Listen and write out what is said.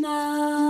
now.